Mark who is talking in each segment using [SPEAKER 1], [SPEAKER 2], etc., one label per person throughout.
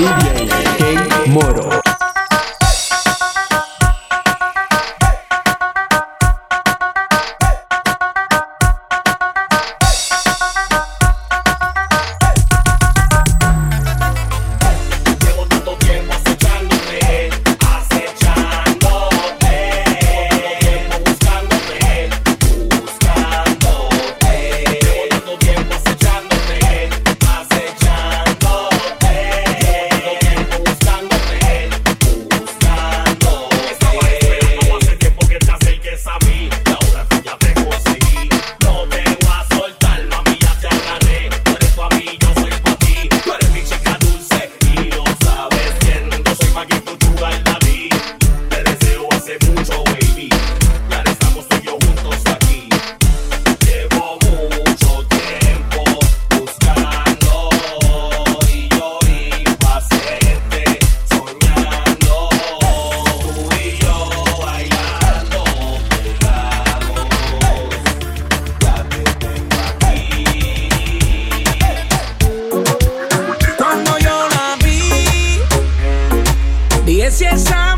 [SPEAKER 1] buscándote
[SPEAKER 2] Yes. es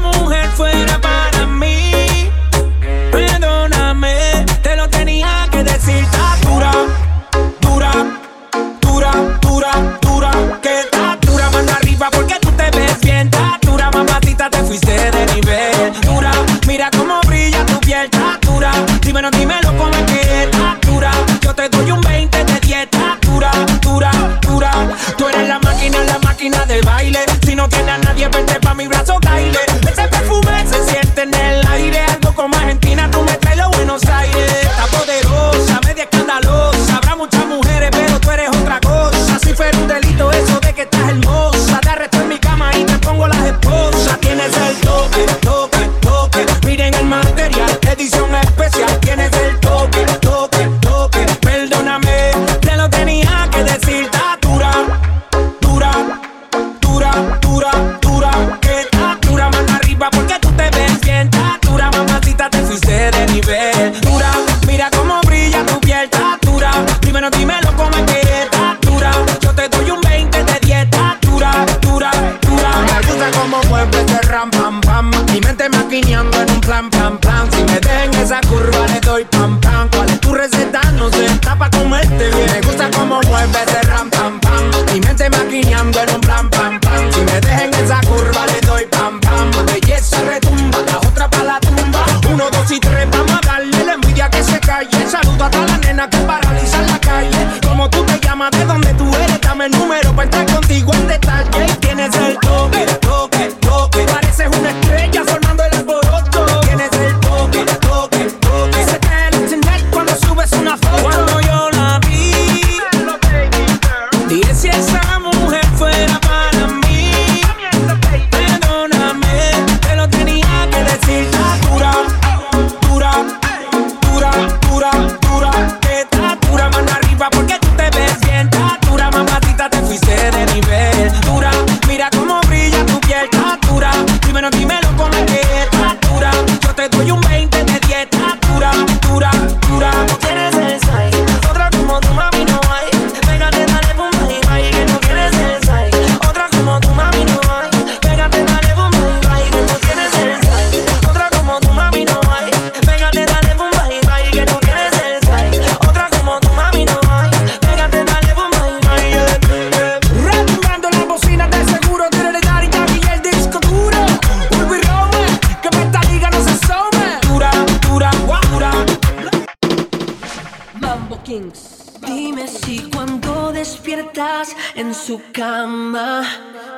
[SPEAKER 2] su cama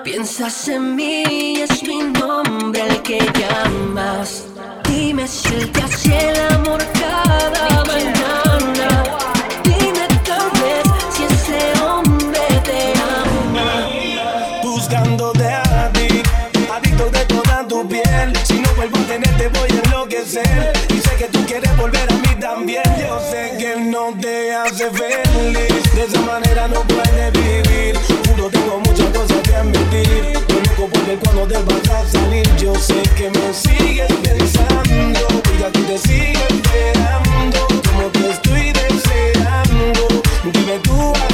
[SPEAKER 2] piensas en mí es mi nombre el que llamas. Dime si él te hace el amor cada mañana. Dime tal vez si ese hombre te ama.
[SPEAKER 3] Buscándote a ti, adicto de toda tu piel. Si no vuelvo a tenerte, voy a enloquecer. Y sé que tú quieres volver a mí también. Yo sé que no te hace feliz. De esa manera no puedes vivir. Juro, tengo muchas cosas que admitir. Porque cuando te vas a salir, yo sé que me sigues pensando. Y aquí te sigo esperando. Como te estoy deseando. Dime tú hasta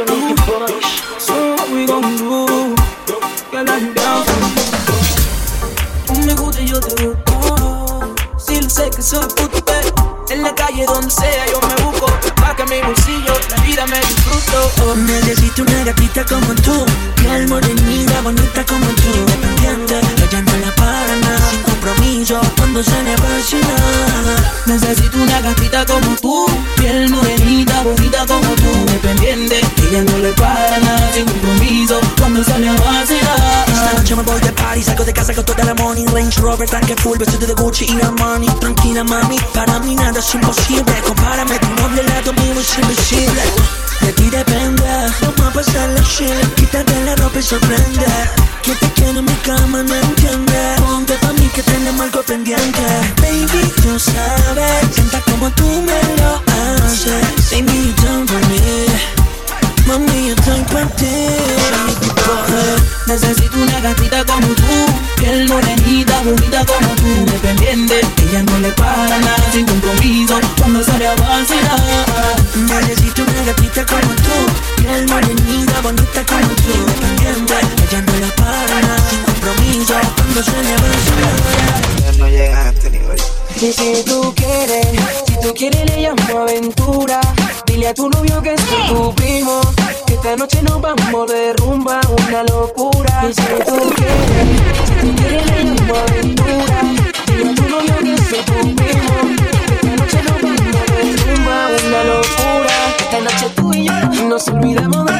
[SPEAKER 4] Oh, so we gon' do? Girl, I'm down Tú me gusta y yo te busco. Si lo sé que soy puto, pero en la calle donde sea yo me busco. Pa' que mi bolsillo la vida me disfruto. Oh,
[SPEAKER 5] Necesito una gatita como tú, piel morenita, bonita como tú, independiente, ella no la para nada, sin compromiso, cuando se le apasiona.
[SPEAKER 4] Necesito una gatita como tú,
[SPEAKER 5] toda la money, Range Rover, tanque full, vestido de Gucci y Armani. Tranquila mami, para mí nada es imposible, compárame, tu novio al lado mío es invisible. De ti depende, vamos a pasar la shit, quítate la ropa y sorprende. Que te quiero en mi cama, no entiende. Ponte pa' mí que tenemos algo pendiente. Baby, tú sabes, sienta como tú me lo haces. For me. Mami, yo estoy pa' ti.
[SPEAKER 4] Necesito una gatita como tú,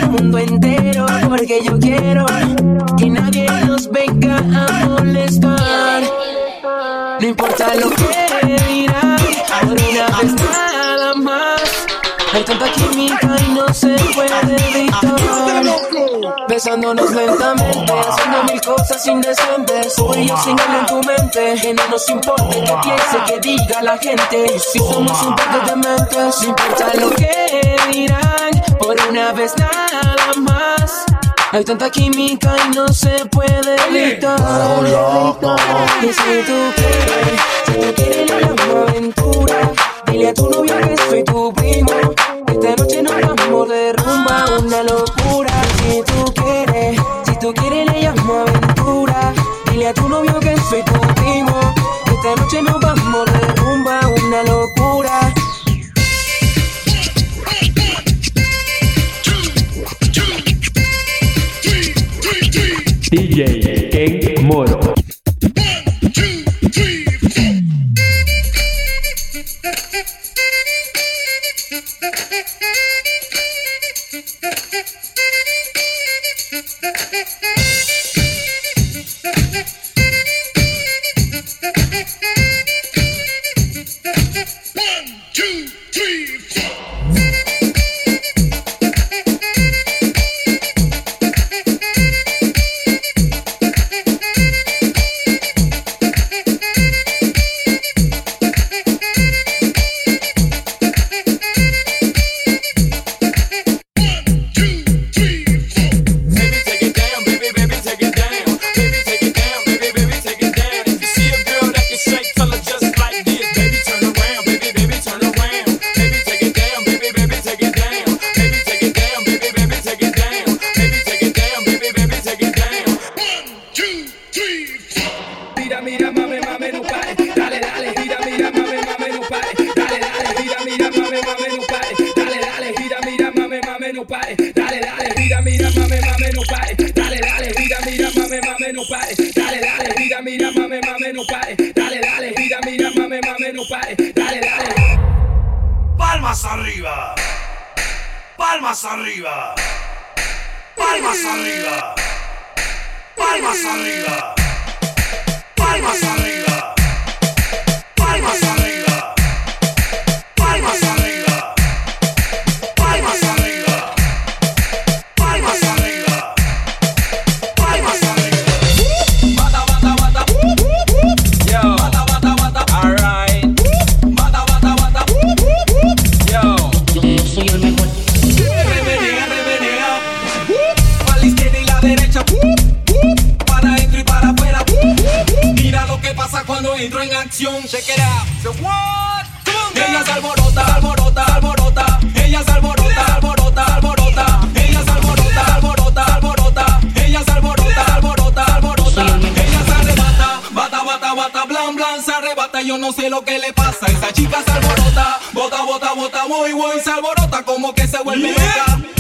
[SPEAKER 6] mundo entero. Porque yo quiero que nadie nos venga a molestar. No importa lo que dirán, por una vez nada más. Hay tanta química y no se puede evitar. Besándonos lentamente, haciendo mil cosas indecentes. Tú y yo sin él en tu mente. Que no nos importe que piense, que diga la gente. Si somos un par de dementes, no importa lo que dirán, por una vez nada más. Hay tanta química y no se puede evitar. Y si tú quieres, si tú quieres la llamo aventura, dile a tu novio que soy tu primo. Esta noche nos vamos de rumba, una locura.
[SPEAKER 1] Thank you.
[SPEAKER 7] Arriba. Palmas arriba. Palmas arriba. Palmas arriba. Palmas arriba. Palmas arriba.
[SPEAKER 1] Pasa cuando entro en acción. Check it out. So what? Ella se alborota, alborota, alborota. Ella se alborota, alborota, alborota. Ella se alborota, alborota, alborota. Ella se alborota, alborota, alborota. Ella se arrebata, bata, bata, bata, blan, blan, se arrebata. Yo no sé lo que le pasa. Esa chica se alborota, bota, bota, bota, muy, muy, se alborota como que se vuelve loca.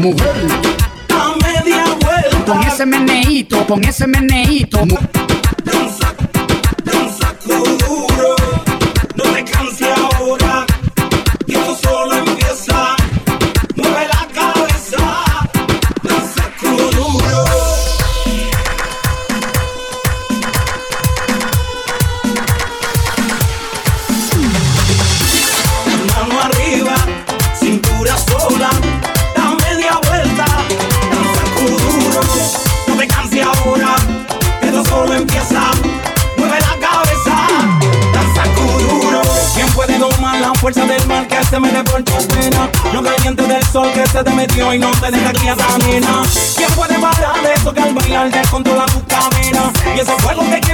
[SPEAKER 5] Mujer,
[SPEAKER 7] A media vuelta.
[SPEAKER 5] con ese meneíto, con ese meneíto.
[SPEAKER 8] I gon' make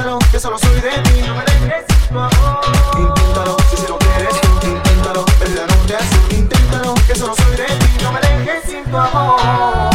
[SPEAKER 8] Inténtalo, que solo soy de ti. No me dejes, Inténtalo, si si lo quieres tú. Inténtalo, desde la noche azul. Inténtalo, que solo soy de ti. No me dejes sin tu amor.